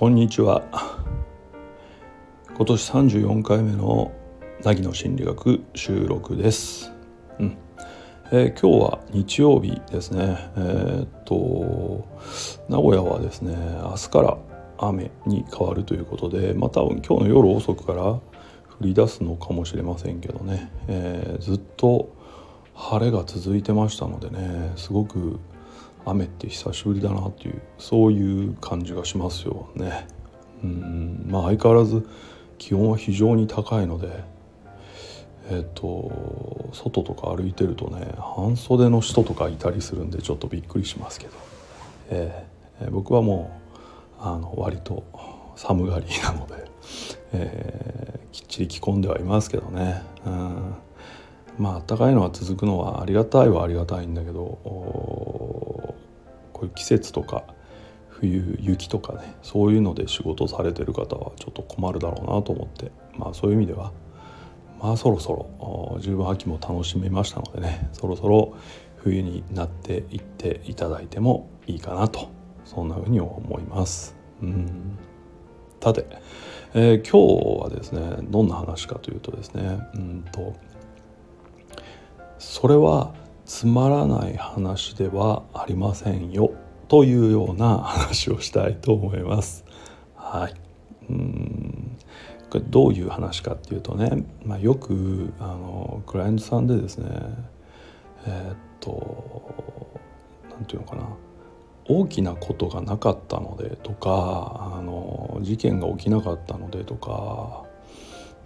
こんにちは。今年34回目の凪の心理学収録です、うん。えー、今日は日曜日ですね。えー、っと名古屋はですね明日から雨に変わるということでまた今日の夜遅くから降り出すのかもしれませんけどね、えー、ずっと晴れが続いてましたのでねすごく雨って久しぶりだなっていうそういう感じがしますよね。うんまあ相変わらず気温は非常に高いのでえっ、と外とか歩いてるとね半袖の人とかいたりするんでちょっとびっくりしますけど、えー、僕はもうあの割と寒がりなので、えー、きっちり着込んではいますけどね。うんまあ暖かいのは続くのはありがたいはありがたいんだけどういう季節とか冬雪とかねそういうので仕事されてる方はちょっと困るだろうなと思ってまあそういう意味ではまあそろそろ十分秋も楽しめましたのでねそろそろ冬になっていっていただいてもいいかなとそんなふうに思います。うんさて、えー、今日はですねどんな話かというとですねうんとそれはつまらない話ではありませんよというような話をしたいと思います。はい、うん。これどういう話かっていうとね、まあ、よくあのクライアントさんでですねえー、っと何て言うのかな。大きなことがなかったのでとかあの事件が起きなかったのでとか、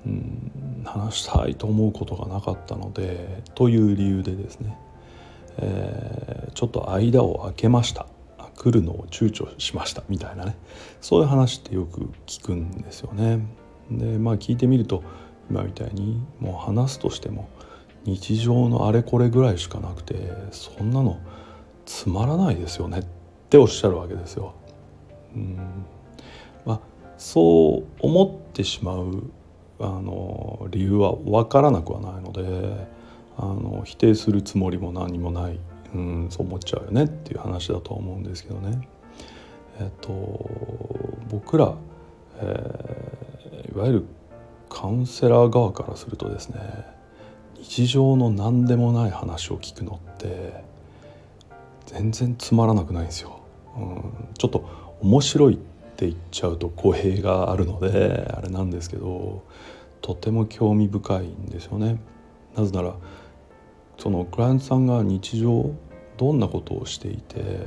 うん、話したいと思うことがなかったのでという理由でですね、えー、ちょっと間を空けました来るのを躊躇しましたみたいなねそういう話ってよく聞くんですよね。でまあ聞いてみると今みたいにもう話すとしても日常のあれこれぐらいしかなくてそんなのつまらないですよねっておっしゃるわけですよ。うんまあ、そう思ってしまうあの理由は分からなくはないのであの否定するつもりも何もないうんそう思っちゃうよねっていう話だとは思うんですけどね。えっと僕ら、えー、いわゆるカウンセラー側からするとですね日常の何でもない話を聞くのって全然つまらなくないんですよ。うん、ちょっと面白いって言っちゃうと語弊があるのであれなんですけどとても興味深いんですよね。なぜならそのクライアントさんが日常どんなことをしていて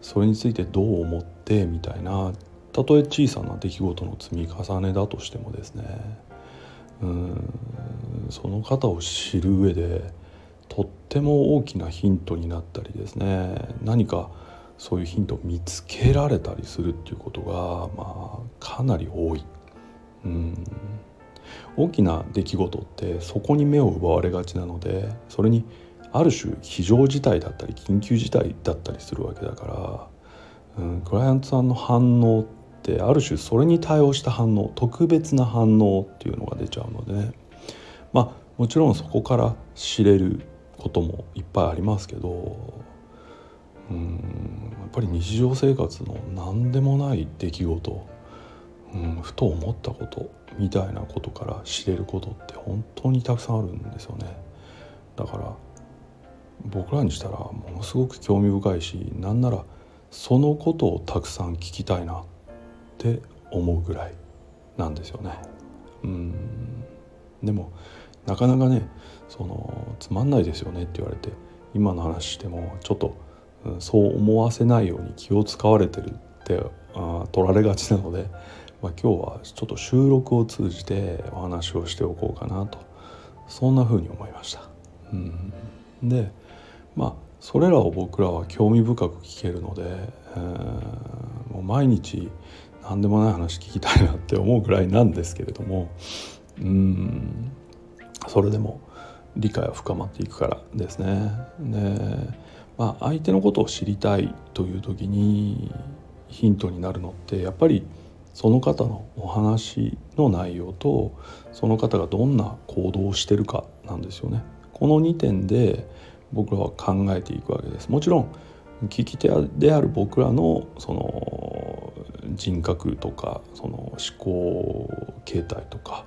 それについてどう思ってみたいなたとえ小さな出来事の積み重ねだとしてもですねうんその方を知る上でとっても大きなヒントになったりですね何かそういうヒントを見つけられたりするっていうことが、まあ、かなり多い。うん大きな出来事ってそこに目を奪われがちなのでそれにある種非常事態だったり緊急事態だったりするわけだから、うん、クライアントさんの反応ってある種それに対応した反応特別な反応っていうのが出ちゃうので、ね、まあもちろんそこから知れることもいっぱいありますけどうんやっぱり日常生活の何でもない出来事、うん、ふと思ったことみたいなことから知れることって本当にたくさんあるんですよね。だから僕らにしたらものすごく興味深いしなんならそのことをたくさん聞きたいなって思うぐらいなんですよね。うんでもなかなかねそのつまんないですよねって言われて今の話してもちょっと、そう思わせないように気を使われてるってあ取られがちなので、まあ、今日はちょっと収録を通じてお話をしておこうかなとそんな風に思いました。うん、でまあそれらを僕らは興味深く聞けるので、えー、もう毎日何でもない話聞きたいなって思うぐらいなんですけれどもうんそれでも理解は深まっていくからですね。でまあ、相手のことを知りたいという時にヒントになるのってやっぱりその方のお話の内容とその方がどんな行動をしてるかなんですよね。この2点で僕らは考えていくわけですもちろん聞き手である僕らのその人格とかその思考形態とか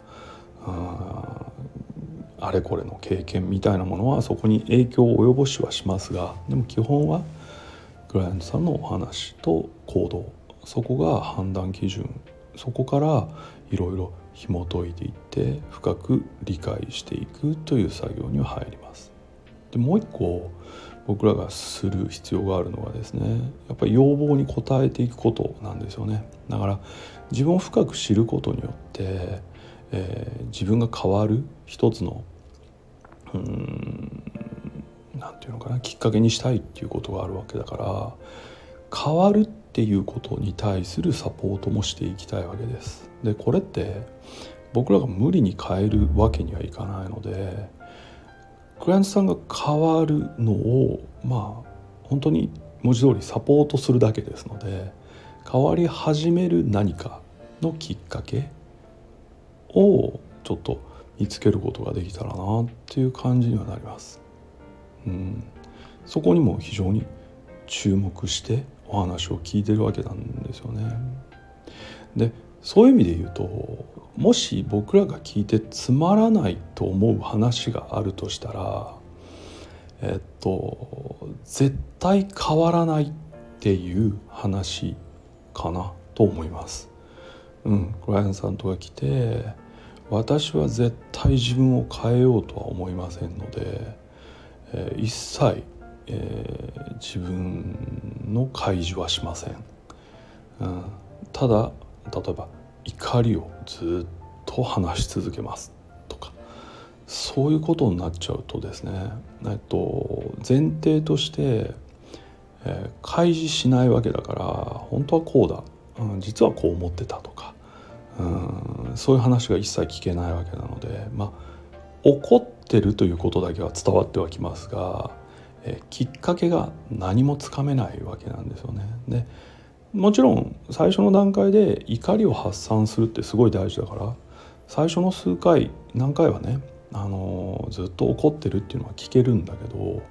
あれこれの経験みたいなものはそこに影響を及ぼしはしますがでも基本はクライアントさんのお話と行動そこが判断基準そこからいろいろ紐解いていって深く理解していくという作業には入ります。でもう一個僕らがする必要があるのはですねやっぱり要望に応えていくことなんですよねだから自分を深く知ることによって、えー、自分が変わる一つのうんなんていうのかなきっかけにしたいっていうことがあるわけだから変わるっていうことに対するサポートもしていきたいわけです。でこれって僕らが無理に変えるわけにはいかないのでクライアントさんが変わるのをまあ本当に文字通りサポートするだけですので変わり始める何かのきっかけをちょっと見つけることができたらなっていう感じにはなります。うん、そこにも非常に注目してお話を聞いてるわけなんですよね。でそういう意味で言うともし僕らが聞いてつまらないと思う話があるとしたらえっと絶対変わらないっていう話かなと思います。うん、クライアントさんとか来て私は絶対自分を変えようとは思いませんので、えー、一切、えー、自分の開示はしません。うん、ただ例えば怒りをずっと話し続けますとかそういうことになっちゃうとですね、えっと、前提として、えー、開示しないわけだから本当はこうだ、うん、実はこう思ってたとか、うん、そういう話が一切聞けないわけなのでまあ怒ってるということだけは伝わってはきますが、え、きっかけが何もつかめないわけなんですよね。でもちろん最初の段階で怒りを発散するってすごい大事だから最初の数回何回はね、あのずっと怒ってるっていうのは聞けるんだけど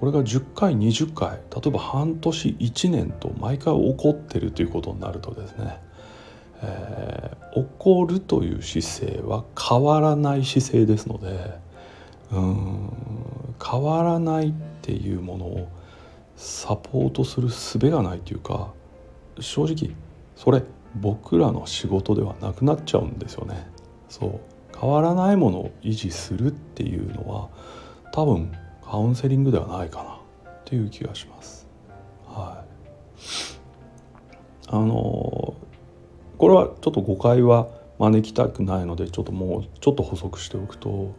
これが10回20回例えば半年1年と毎回怒ってるということになるとですね、えー、怒るという姿勢は変わらない姿勢ですのでうん変わらないっていうものをサポートする術がないというか正直それ僕らの仕事ではなくなっちゃうんですよね。そう。変わらないものを維持するっていうのは多分カウンセリングではないかなっていう気がします。はい。あのこれはちょっと誤解は招きたくないのでちょっともうちょっと補足しておくと、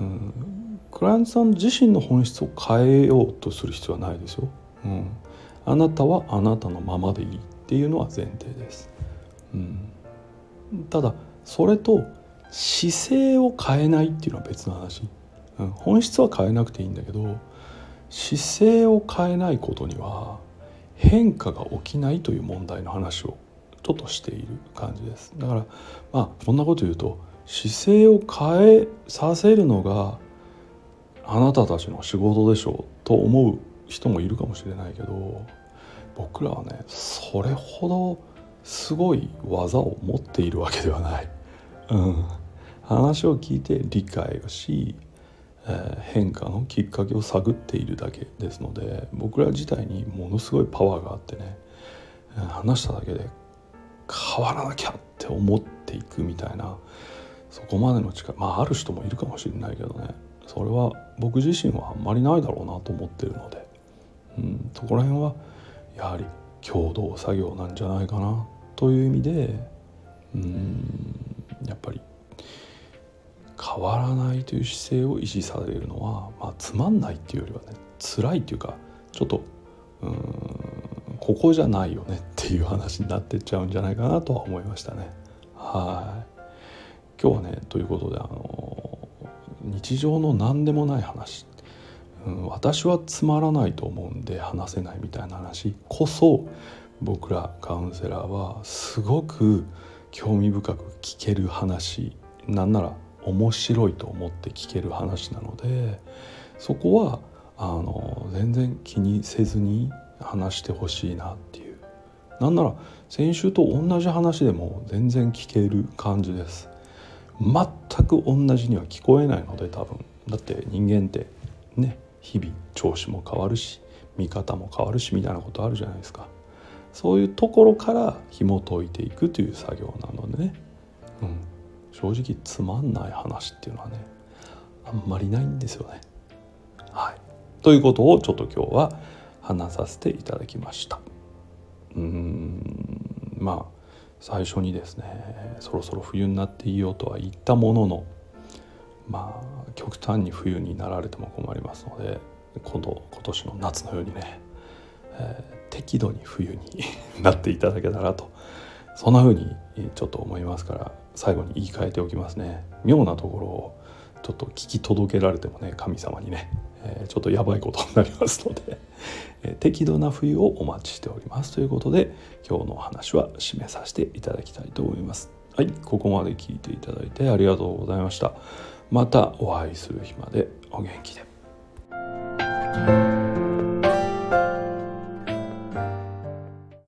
うん、クライアントさん自身の本質を変えようとする必要はないですよ、うん、あなたはあなたのままでいいっていうのは前提です、うん、ただそれと姿勢を変えないっていうのは別の話、うん、本質は変えなくていいんだけど姿勢を変えないことには変化が起きないという問題の話をちょっとしている感じです。だからまあこんなこと言うと姿勢を変えさせるのがあなたたちの仕事でしょうと思う人もいるかもしれないけど僕らはねそれほどすごい技を持っているわけではない。うん、話を聞いて理解をし、えー、変化のきっかけを探っているだけですので僕ら自体にものすごいパワーがあってね話しただけで変わらなきゃって思っていくみたいなそこまでの力まあある人もいるかもしれないけどね。それは僕自身はあんまりないだろうなと思ってるので、うん、そこら辺はやはり共同作業なんじゃないかなという意味でうんやっぱり変わらないという姿勢を維持されるのは、まあ、つまんないっていうよりはね辛いっていうかちょっとうんここじゃないよねっていう話になってっちゃうんじゃないかなとは思いましたね。はい。今日はねということであの日常の何でもない話。うん、私はつまらないと思うんで話せないみたいな話こそ僕らカウンセラーはすごく興味深く聞ける話なんなら面白いと思って聞ける話なのでそこはあの全然気にせずに話してほしいなっていう。なんなら先週と同じ話でも全然聞ける感じです。全く同じには聞こえないので多分。だって人間ってね日々調子も変わるし見方も変わるしみたいなことあるじゃないですか。そういうところから紐解いていくという作業なのでね、うん、正直つまんない話っていうのはねあんまりないんですよね。はい、ということをちょっと今日は話させていただきました。うん。まあ最初にですねそろそろ冬になっていいよとは言ったもののまあ極端に冬になられても困りますので今度今年の夏のようにね、えー、適度に冬に なっていただけたらとそんな風にちょっと思いますから最後に言い換えておきますね。妙なところをちょっと聞き届けられてもね神様にね、えー、ちょっとやばいことになりますので、え適度な冬をお待ちしておりますということで今日のお話は締めさせていただきたいと思います。はいここまで聞いていただいてありがとうございました。またお会いする日までお元気で。